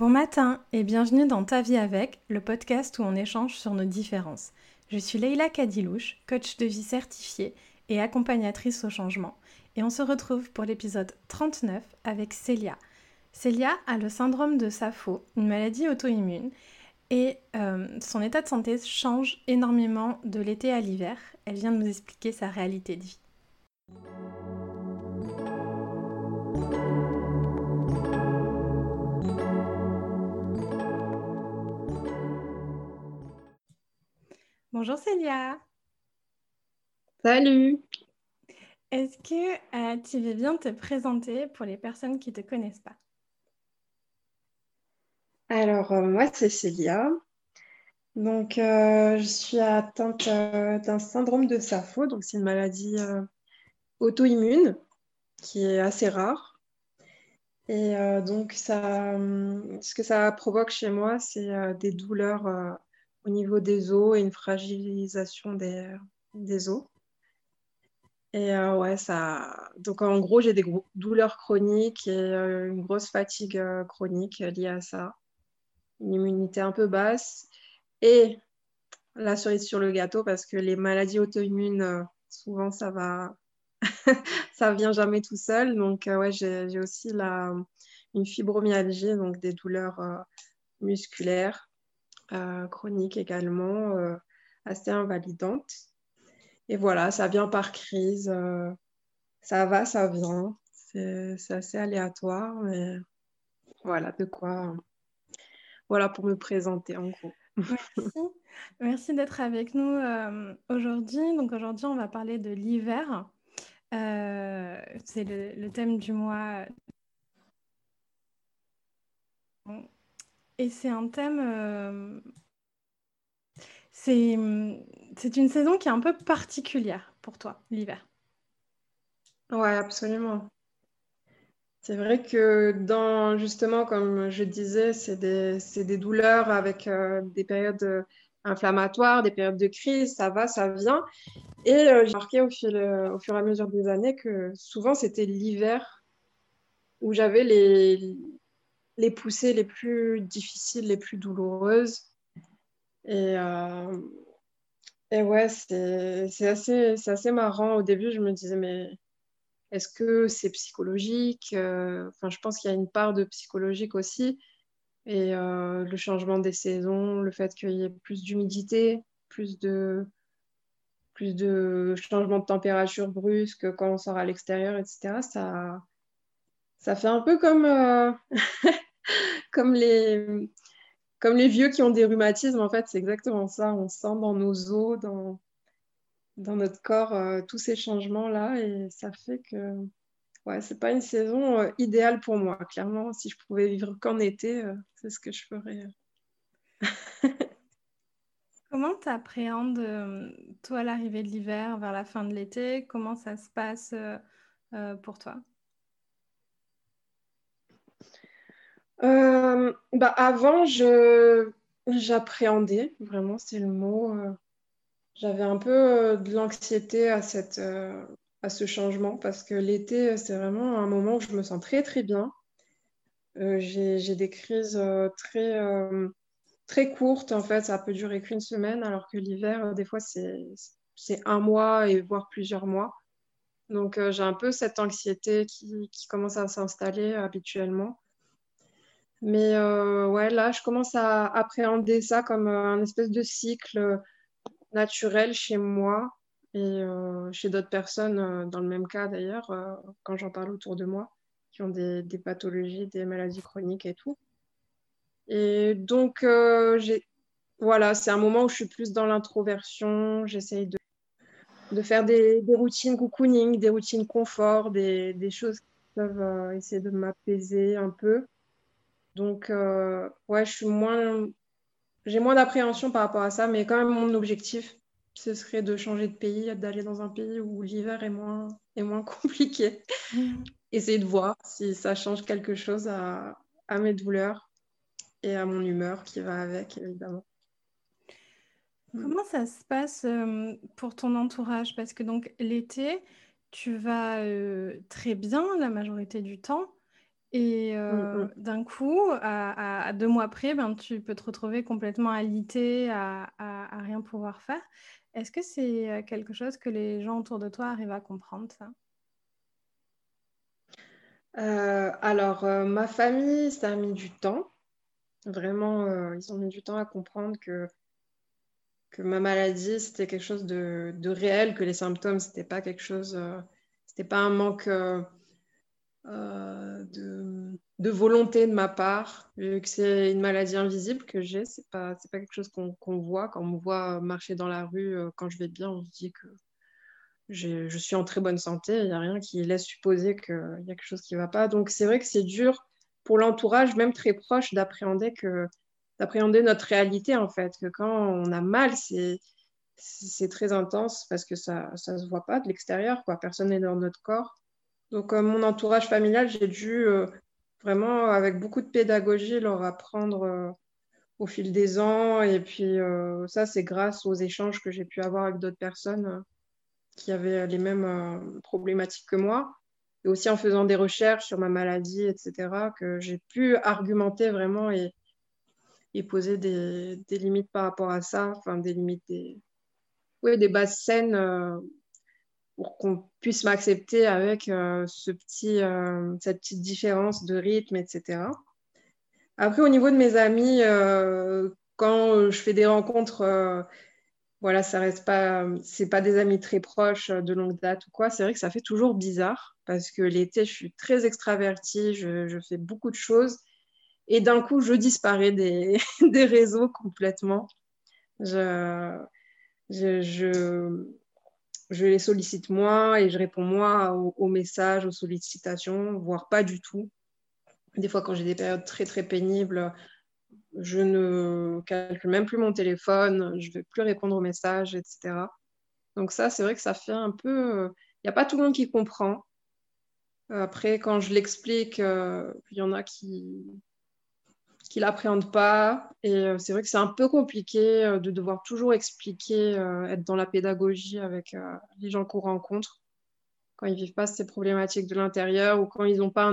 Bon matin et bienvenue dans Ta vie avec, le podcast où on échange sur nos différences. Je suis Leïla Kadilouche, coach de vie certifiée et accompagnatrice au changement. Et on se retrouve pour l'épisode 39 avec Célia. Célia a le syndrome de Safo, une maladie auto-immune, et euh, son état de santé change énormément de l'été à l'hiver. Elle vient de nous expliquer sa réalité de vie. Bonjour Célia. Salut. Est-ce que euh, tu veux bien te présenter pour les personnes qui ne te connaissent pas? Alors, euh, moi, c'est Célia. Donc, euh, je suis atteinte d'un syndrome de Safo. Donc, c'est une maladie auto-immune qui est assez rare. Et donc, ça, ce que ça provoque chez moi, c'est des douleurs au niveau des os et une fragilisation des, des os. Et euh, ouais, ça. Donc en gros, j'ai des douleurs chroniques et euh, une grosse fatigue euh, chronique liée à ça. Une immunité un peu basse. Et la cerise sur le gâteau, parce que les maladies auto-immunes, souvent, ça va. ça vient jamais tout seul. Donc ouais, j'ai aussi la... une fibromyalgie, donc des douleurs musculaires. Euh, chronique également, euh, assez invalidante. Et voilà, ça vient par crise. Euh, ça va, ça vient. C'est assez aléatoire, mais voilà de quoi. Voilà pour me présenter en gros. Merci, Merci d'être avec nous aujourd'hui. Donc aujourd'hui, on va parler de l'hiver. c'est le, le, thème du mois. Et c'est un thème. Euh, c'est une saison qui est un peu particulière pour toi, l'hiver. Ouais, absolument. C'est vrai que dans, justement, comme je disais, c'est des, des, douleurs avec euh, des périodes euh, inflammatoires, des périodes de crise, ça va, ça vient. Et j'ai remarqué au, fil, au fur et à mesure des années que souvent c'était l'hiver où j'avais les, les poussées les plus difficiles, les plus douloureuses. Et, euh, et ouais, c'est assez, assez marrant. Au début, je me disais, mais est-ce que c'est psychologique euh, Enfin, je pense qu'il y a une part de psychologique aussi. Et euh, le changement des saisons, le fait qu'il y ait plus d'humidité, plus de, plus de changements de température brusque quand on sort à l'extérieur, etc., ça, ça fait un peu comme, comme les, comme les vieux qui ont des rhumatismes, en fait, c'est exactement ça. On sent dans nos os, dans, dans notre corps, euh, tous ces changements-là. Et ça fait que ouais, c'est pas une saison euh, idéale pour moi. Clairement, si je pouvais vivre qu'en été, euh, c'est ce que je ferais. Comment tu appréhendes, toi, l'arrivée de l'hiver vers la fin de l'été? Comment ça se passe pour toi? Euh, bah avant, j'appréhendais, vraiment, c'est le mot. Euh, j'avais un peu euh, de l'anxiété à, cette, à ce changement parce que l'été, c'est vraiment un moment où je me sens très, très bien. j'ai, des crises très, très courtes, en fait, ça peut durer qu'une semaine, alors que l'hiver, des fois, c'est, un mois et voire plusieurs mois. Donc, j'ai un peu cette anxiété qui commence à s'installer habituellement. Mais euh, ouais, là, je commence à appréhender ça comme euh, un espèce de cycle naturel chez moi et euh, chez d'autres personnes dans le même cas d'ailleurs, quand j'en parle autour de moi, qui ont des, pathologies, des maladies chroniques et tout. Et donc, voilà, c'est un moment où je suis plus dans l'introversion. J'essaye de, faire des, routines cocooning, des routines confort, des choses qui peuvent essayer de m'apaiser un peu. Donc, euh, ouais, je suis moins. J'ai moins d'appréhension par rapport à ça, mais quand même, mon objectif, ce serait de changer de pays, d'aller dans un pays où l'hiver est moins, est moins compliqué. Mm. Essayer de voir si ça change quelque chose à, à mes douleurs et à mon humeur qui va avec, évidemment. Comment ça se passe euh, pour ton entourage? Parce que donc l'été, tu vas euh, très bien la majorité du temps. Et euh, mm, mm. d'un coup, à, deux mois près, ben, tu peux te retrouver complètement alité, à, à, rien pouvoir faire. Est-ce que c'est euh, quelque chose que les gens autour de toi arrivent à comprendre, ça? Euh, Alors, ma famille, ça a mis du temps. Vraiment, ils ont mis du temps à comprendre que, que ma maladie, c'était quelque chose de, de, réel, que les symptômes, c'était pas quelque chose, c'était pas un manque euh, de, volonté de ma part, vu que c'est une maladie invisible que j'ai, c'est pas, pas quelque chose qu'on, voit. Quand on me voit marcher dans la rue, euh, quand je vais bien, on se dit que je suis en très bonne santé, il n'y a rien qui laisse supposer qu'il y a quelque chose qui ne va pas. Donc c'est vrai que c'est dur pour l'entourage, même très proche, d'appréhender que d'appréhender notre réalité en fait, que quand on a mal, c'est c'est très intense parce que ça ne se voit pas de l'extérieur, quoi. Personne n'est dans notre corps. Donc, euh, mon entourage familial, j'ai dû euh, vraiment, avec beaucoup de pédagogie, leur apprendre euh, au fil des ans. Et puis, ça, c'est grâce aux échanges que j'ai pu avoir avec d'autres personnes qui avaient les mêmes problématiques que moi. Et aussi en faisant des recherches sur ma maladie, etc., que j'ai pu argumenter vraiment et, poser des, limites par rapport à ça, enfin des limites, des, oui, des bases saines pour qu'on puisse m'accepter avec euh, ce petit, euh, cette petite différence de rythme, etc. Après, au niveau de mes amis, euh, quand je fais des rencontres, voilà, ça reste pas, c'est pas des amis très proches de longue date ou quoi. C'est vrai que ça fait toujours bizarre parce que l'été, je suis très extravertie, je, fais beaucoup de choses et d'un coup, je disparais des, réseaux complètement. Je, je, je les sollicite moins et je réponds moins aux, messages, aux sollicitations, voire pas du tout. Des fois, quand j'ai des périodes très très pénibles, je ne calcule même plus mon téléphone, je ne vais plus répondre aux messages, etc. Donc ça, c'est vrai que ça fait un peu... Il n'y a pas tout le monde qui comprend. Après, quand je l'explique, euh, il y en a qui, qu'ils l'appréhendent pas. Et euh, c'est vrai que c'est un peu compliqué euh, de devoir toujours expliquer, euh, être dans la pédagogie avec les gens qu'on rencontre quand ils vivent pas ces problématiques de l'intérieur ou quand ils n'ont pas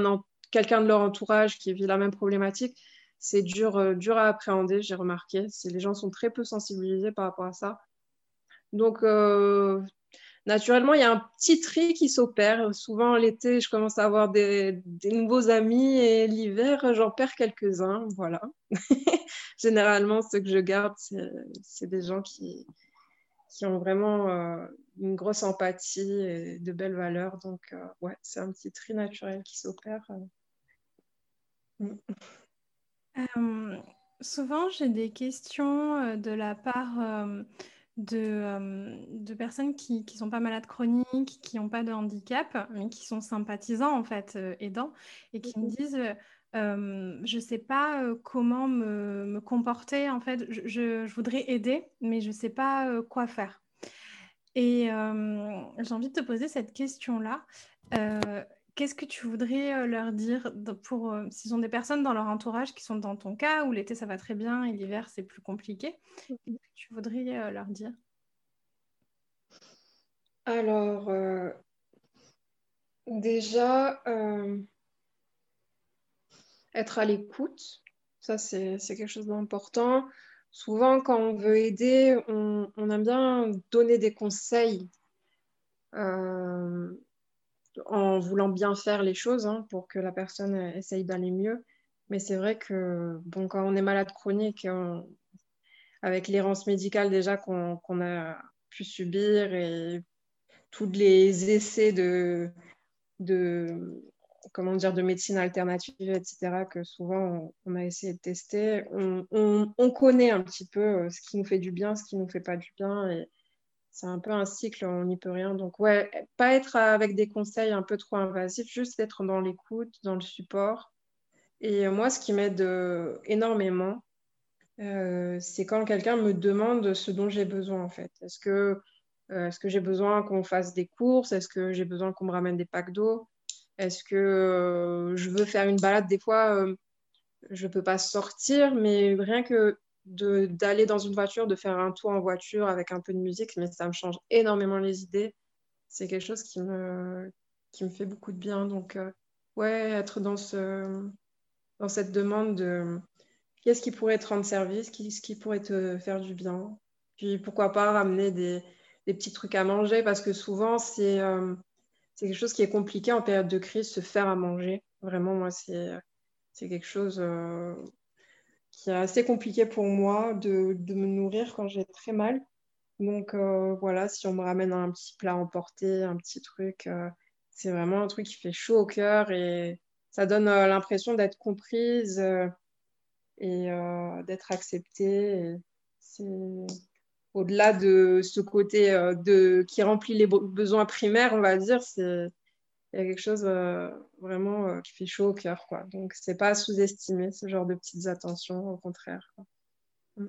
quelqu'un de leur entourage qui vit la même problématique. C'est dur, dur à appréhender, j'ai remarqué. Les gens sont très peu sensibilisés par rapport à ça. Donc, naturellement, il y a un petit tri qui s'opère. Souvent, l'été, je commence à avoir des, nouveaux amis et l'hiver, j'en perds quelques-uns. Voilà. Généralement, ceux que je garde, c'est des gens qui, ont vraiment euh, une grosse empathie et de belles valeurs. Donc, euh, ouais, c'est un petit tri naturel qui s'opère. Euh, souvent, j'ai des questions de la part de, de personnes qui ne sont pas malades chroniques, qui n'ont pas de handicap, mais qui sont sympathisants, en fait, euh, aidants, et qui me disent, euh, je ne sais pas euh, comment me, me, comporter, en fait, je, je, voudrais aider, mais je ne sais pas quoi faire. Et j'ai envie de te poser cette question-là. Qu'est-ce que tu voudrais euh, leur dire pour euh, s'ils ont des personnes dans leur entourage qui sont dans ton cas où l'été ça va très bien et l'hiver c'est plus compliqué Qu'est-ce que tu voudrais euh, leur dire? Alors déjà être à l'écoute, ça c'est quelque chose d'important. Souvent quand on veut aider, on, on aime bien donner des conseils en voulant bien faire les choses hein, pour que la personne essaye d'aller mieux. Mais c'est vrai que bon, quand on est malade chronique, avec l'errance médicale déjà qu'on a pu subir et tous les essais de, comment dire, de médecine alternative, etc., que souvent on, a essayé de tester, on, on, connaît un petit peu euh, ce qui nous fait du bien, ce qui ne nous fait pas du bien. C'est un peu un cycle, on n'y peut rien. Donc, ouais, pas être avec des conseils un peu trop invasifs, juste être dans l'écoute, dans le support. Et moi, ce qui m'aide euh, énormément, euh, c'est quand quelqu'un me demande ce dont j'ai besoin, en fait. Est-ce que, euh, est-ce que j'ai besoin qu'on fasse des courses? Est-ce que j'ai besoin qu'on me ramène des packs d'eau? Est-ce que je veux faire une balade? Des fois, je ne peux pas sortir, mais rien que d'aller dans une voiture, de faire un tour en voiture avec un peu de musique, mais ça me change énormément les idées. C'est quelque chose qui me, qui me fait beaucoup de bien. Donc, euh, ouais, être dans, ce, dans cette demande de qu'est-ce qui pourrait te rendre service, qu'est-ce qui pourrait te faire du bien. Puis pourquoi pas ramener des, des petits trucs à manger parce que souvent, c'est euh, quelque chose qui est compliqué en période de crise, se faire à manger. Vraiment, moi, c'est quelque chose euh, qui est assez compliqué pour moi de, de me nourrir quand j'ai très mal. Donc euh, voilà, si on me ramène un petit plat emporté, un petit truc, c'est vraiment un truc qui fait chaud au cœur et ça donne l'impression d'être comprise et d'être acceptée. C'est au-delà de ce côté euh, de, qui remplit les besoins primaires, on va dire, c'est il y a quelque chose euh, vraiment euh, qui fait chaud au cœur. Quoi. Donc, c'est pas sous-estimer ce genre de petites attentions, au contraire. Mm.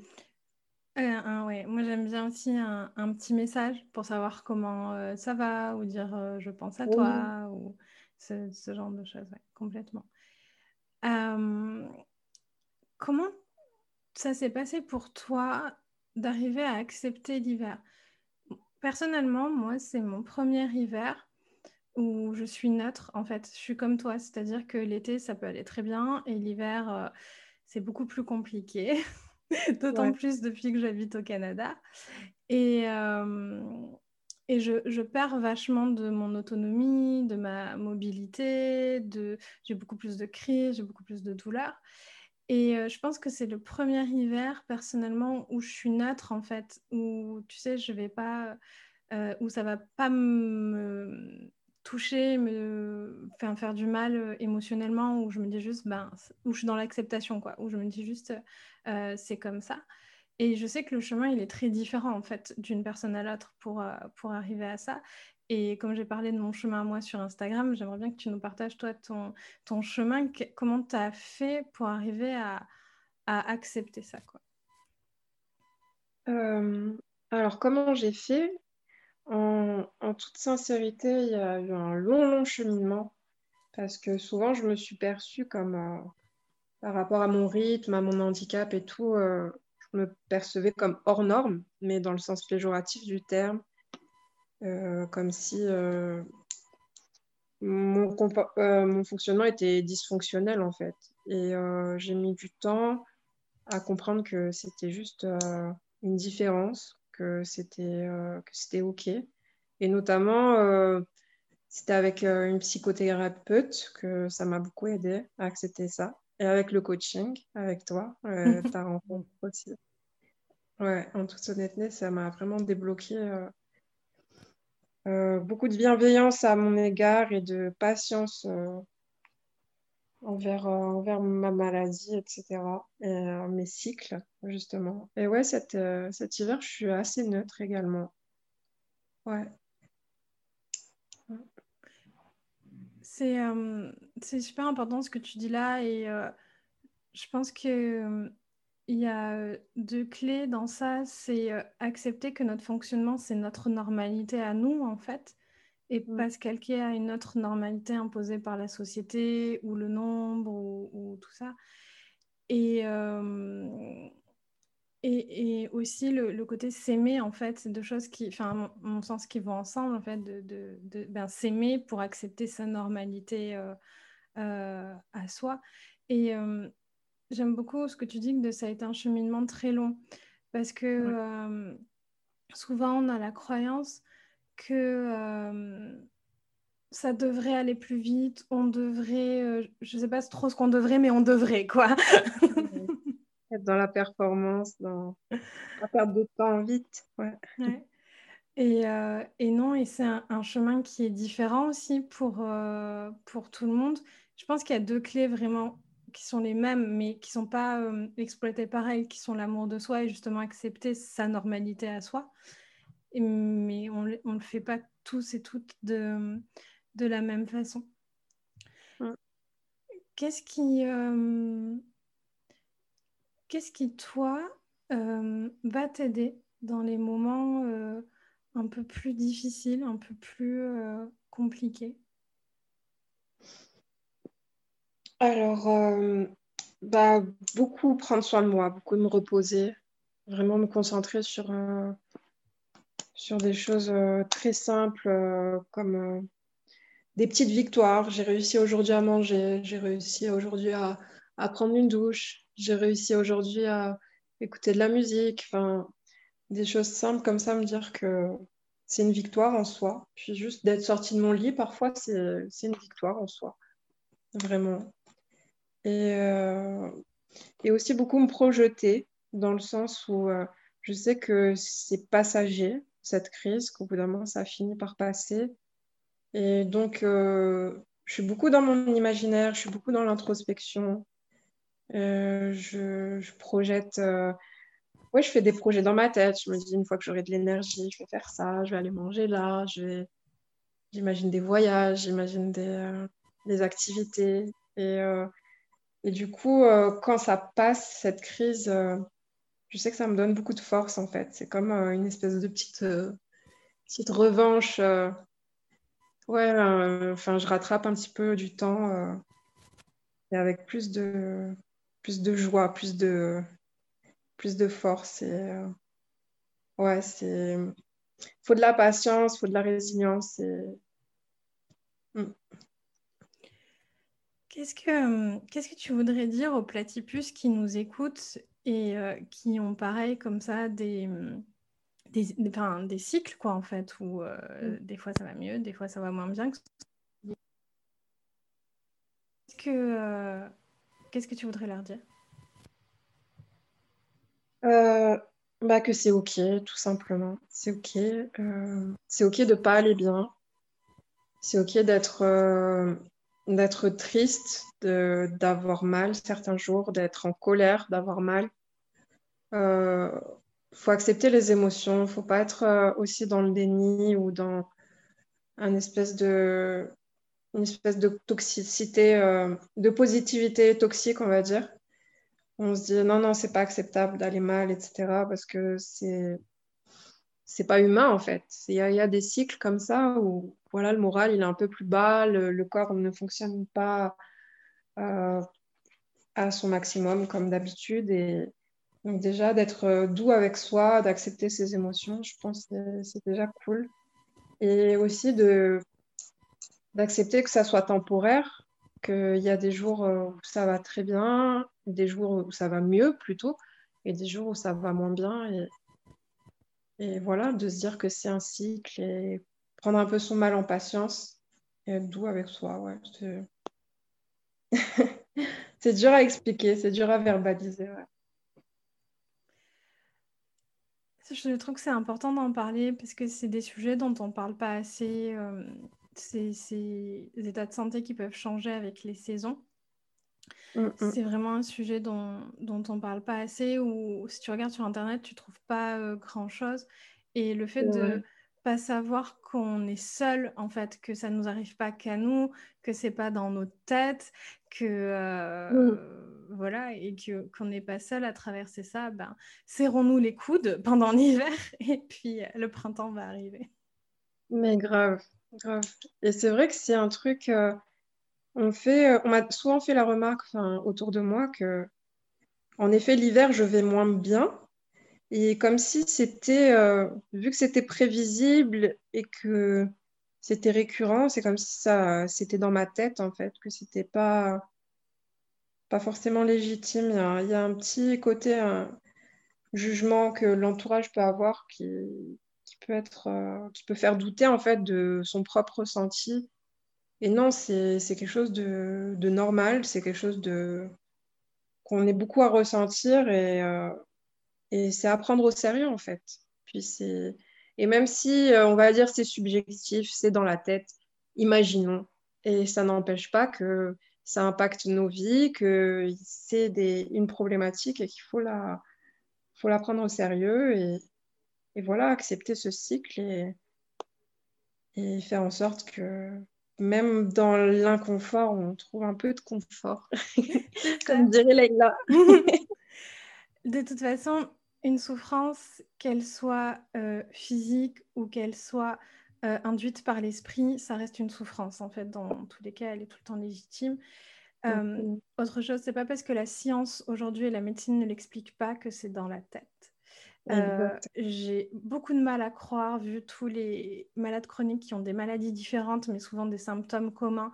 ouais. Moi, j'aime bien aussi un, petit message pour savoir comment ça va ou dire je pense à toi ou ce, ce, genre de choses, complètement. comment ça s'est passé pour toi d'arriver à accepter l'hiver? Personnellement, moi, c'est mon premier hiver où je suis neutre. En fait, je suis comme toi, c'est-à-dire que l'été, ça peut aller très bien et l'hiver, euh, c'est beaucoup plus compliqué. D'autant plus depuis que j'habite au Canada. Et, euh, et je, je, perds vachement de mon autonomie, de ma mobilité, de... j'ai beaucoup plus de crises, j'ai beaucoup plus de douleurs. Et euh, je pense que c'est le premier hiver, personnellement, où je suis neutre, en fait, où, tu sais, je vais pas... Euh, où ça va pas me toucher, me faire, du mal euh, émotionnellement, où je me dis juste, ben, où je suis dans l'acceptation, quoi, où je me dis juste, c'est comme ça. Et je sais que le chemin, il est très différent, en fait, d'une personne à l'autre pour, pour arriver à ça. Et comme j'ai parlé de mon chemin à moi sur Instagram, j'aimerais bien que tu nous partages, toi, ton, ton chemin. comment tu as fait pour arriver à, à accepter ça quoi? Euh, alors, comment j'ai fait? En, toute sincérité, il y a eu un long, long cheminement. Parce que souvent, je me suis perçue comme, euh, par rapport à mon rythme, à mon handicap et tout, euh, je me percevais comme hors norme, mais dans le sens péjoratif du terme. Euh, comme si mon, fonctionnement était dysfonctionnel en fait. Et j'ai mis du temps à comprendre que c'était juste une différence, que c'était c'était OK. Et notamment, c'était avec une psychothérapeute que ça m'a beaucoup aidé à accepter ça. Et avec le coaching, avec toi, ta rencontre aussi. Ouais, en toute honnêteté, ça m'a vraiment débloqué euh, beaucoup de bienveillance à mon égard et de patience euh, envers, euh, envers ma maladie, etc. Et mes cycles, justement. Et ouais, cet hiver, je suis assez neutre également. Ouais. C'est super important ce que tu dis là et je pense que il y a euh, deux clés dans ça, c'est euh, accepter que notre fonctionnement, c'est notre normalité à nous, en fait, et mmh. pas se calquer à une autre normalité imposée par la société ou le nombre ou, tout ça. Et, euh, et, aussi le, côté s'aimer, en fait, c'est deux choses qui, enfin, mon, sens, qui vont ensemble, en fait, de, de, ben, s'aimer pour accepter sa normalité à soi. Et J'aime beaucoup ce que tu dis que ça a été un cheminement très long parce que euh, souvent on a la croyance que euh, ça devrait aller plus vite, on devrait, euh, je sais pas trop ce qu'on devrait, mais on devrait quoi. Être dans la performance, dans la perte de temps vite. Ouais. Et, et, non, et c'est un, un, chemin qui est différent aussi pour, pour tout le monde. Je pense qu'il y a deux clés vraiment qui sont les mêmes, mais qui ne sont pas euh, exploités pareil, qui sont l'amour de soi et justement accepter sa normalité à soi. Mais on ne le fait pas tous et toutes de, de la même façon. Qu'est-ce qui, euh, qu'est-ce qui, toi, euh, va t'aider dans les moments un peu plus difficiles, un peu plus compliqués? Alors, euh, bah, beaucoup prendre soin de moi, beaucoup me reposer, vraiment me concentrer sur, euh, sur des choses euh, très simples comme des petites victoires. J'ai réussi aujourd'hui à manger, j'ai réussi aujourd'hui à, prendre une douche, j'ai réussi aujourd'hui à écouter de la musique. Enfin, des choses simples comme ça, me dire que c'est une victoire en soi. Puis juste d'être sorti de mon lit, parfois, c'est une victoire en soi. Vraiment. Et, euh, et aussi beaucoup me projeter dans le sens où euh, je sais que c'est passager, cette crise, qu'au bout d'un moment, ça finit par passer. Et donc, euh, je suis beaucoup dans mon imaginaire, je suis beaucoup dans l'introspection. Euh, je, je, projette. Oui, je fais des projets dans ma tête. Je me dis, une fois que j'aurai de l'énergie, je vais faire ça, je vais aller manger là, je j'imagine des voyages, j'imagine des, des, activités. Et, et du coup, quand ça passe, cette crise, je sais que ça me donne beaucoup de force en fait. C'est comme euh, une espèce de petite, euh, petite revanche. Euh. ouais, enfin, je rattrape un petit peu du temps et avec plus de, plus de joie, plus de, plus de force. Et, ouais, c'est. faut de la patience, faut de la résilience. Mm. Qu'est-ce que, qu'est-ce que tu voudrais dire aux platypus qui nous écoutent et euh, qui ont pareil comme ça des, des, enfin, des cycles, quoi, en fait, où euh, mm. des fois ça va mieux, des fois ça va moins bien. Qu'est-ce que, euh, qu'est-ce que tu voudrais leur dire? Bah, Que c'est OK, tout simplement. C'est OK. c'est OK de pas aller bien. C'est OK d'être d'être triste, d'avoir mal certains jours, d'être en colère, d'avoir mal. Il euh, faut accepter les émotions, faut pas être euh, aussi dans le déni ou dans espèce de, une espèce de toxicité, euh, de positivité toxique, on va dire. On se dit non, non, c'est pas acceptable d'aller mal, etc. parce que c'est c'est pas humain en fait. Il y, a des cycles comme ça où voilà, le moral il est un peu plus bas, le, corps ne fonctionne pas euh, à son maximum comme d'habitude. Et donc déjà d'être euh, doux avec soi, d'accepter ses émotions, je pense que c'est déjà cool. Et aussi de d'accepter que ça soit temporaire, qu'il y a des jours euh, où ça va très bien, des jours où ça va mieux plutôt, et des jours où ça va moins bien. Et, et voilà, de se dire que c'est un cycle et prendre un peu son mal en patience et être doux avec soi. Ouais. c'est dur à expliquer, c'est dur à verbaliser. Je trouve que c'est important d'en parler parce que c'est des sujets dont on ne parle pas assez. Euh, c'est ces états de santé qui peuvent changer avec les saisons. Mm, mm. C'est vraiment un sujet dont, dont on ne parle pas assez, ou si tu regardes sur Internet, tu ne trouves pas euh, grand-chose. Et le fait de pas savoir qu'on est seul, en fait, que ça ne nous arrive pas qu'à nous, que c'est pas dans nos têtes, que euh, mm. voilà, et que qu'on n'est pas seul à traverser ça, ben, serrons-nous les coudes pendant l'hiver, et puis euh, le printemps va arriver. Mais grave, grave. Et c'est vrai que c'est un truc on fait, euh, on m'a souvent fait la remarque autour de moi que, en effet, l'hiver, je vais moins bien. Et comme si c'était, euh, vu que c'était prévisible et que c'était récurrent, c'est comme si ça, c'était dans ma tête, en fait, que c'était pas, pas forcément légitime. Il y, a, un petit côté, un jugement que l'entourage peut avoir qui, peut être, euh, qui peut faire douter, en fait, de son propre ressenti et non, c'est quelque chose de, normal, c'est quelque chose de qu'on est beaucoup à ressentir et, euh, et c'est à prendre au sérieux en fait. Puis et même si euh, on va dire c'est subjectif, c'est dans la tête, imaginons. Et ça n'empêche pas que ça impacte nos vies, que c'est une problématique et qu'il faut la, faut la prendre au sérieux et, et voilà, accepter ce cycle et, et faire en sorte que même dans l'inconfort, on trouve un peu de confort, comme dirait Leïla. de toute façon, une souffrance, qu'elle soit euh, physique ou qu'elle soit euh, induite par l'esprit, ça reste une souffrance. En fait, dans tous les cas, elle est tout le temps légitime. Euh, autre chose, c'est pas parce que la science aujourd'hui et la médecine ne l'expliquent pas que c'est dans la tête. j'ai beaucoup de mal à croire, vu tous les malades chroniques qui ont des maladies différentes, mais souvent des symptômes communs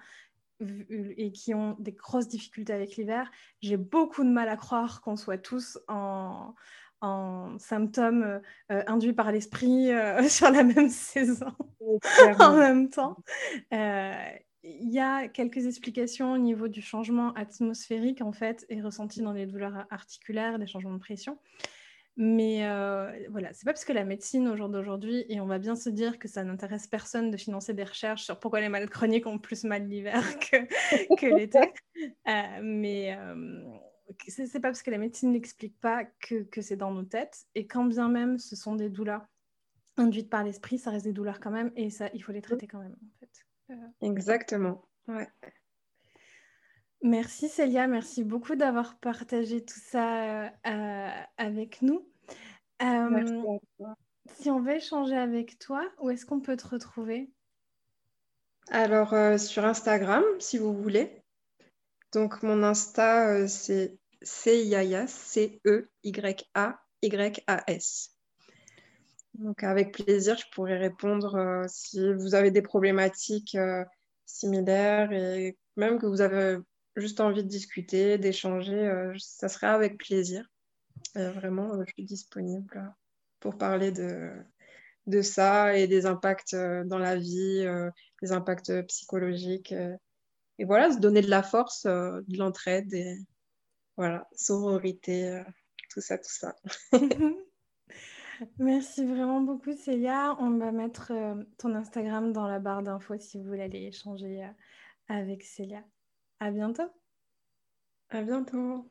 et qui ont des grosses difficultés avec l'hiver, j'ai beaucoup de mal à croire qu'on soit tous en, en symptômes induits par l'esprit sur la même saison en même temps. Il y a quelques explications au niveau du changement atmosphérique en fait et ressenti dans les douleurs articulaires, des changements de pression. Mais euh, voilà, c'est pas parce que la médecine au jour d'aujourd'hui, et on va bien se dire que ça n'intéresse personne de financer des recherches sur pourquoi les malades chroniques ont plus mal l'hiver que, que l'été. Euh, mais euh, c'est pas parce que la médecine n'explique pas que, que c'est dans nos têtes. Et quand bien même ce sont des douleurs induites par l'esprit, ça reste des douleurs quand même, et ça, il faut les traiter quand même. En fait. Exactement. Ouais. Merci Célia, merci beaucoup d'avoir partagé tout ça euh, avec nous. Euh, si on veut échanger avec toi, où est-ce qu'on peut te retrouver? Alors, euh, sur Instagram, si vous voulez. Donc, mon Insta, c'est C-I-A-Y-A, C-E-Y-A-Y-A-S. Donc, avec plaisir, je pourrais répondre si vous avez des problématiques similaires et même que vous avez juste envie de discuter, d'échanger, euh, ça serait avec plaisir. Euh, vraiment, euh, je suis disponible pour parler de, de ça et des impacts dans la vie, des impacts psychologiques. Et voilà, se donner de la force, de l'entraide et voilà, sororité, tout ça, tout ça. Merci vraiment beaucoup, Célia. On va mettre ton Instagram dans la barre d'infos si vous voulez aller échanger avec Célia. À bientôt. À bientôt.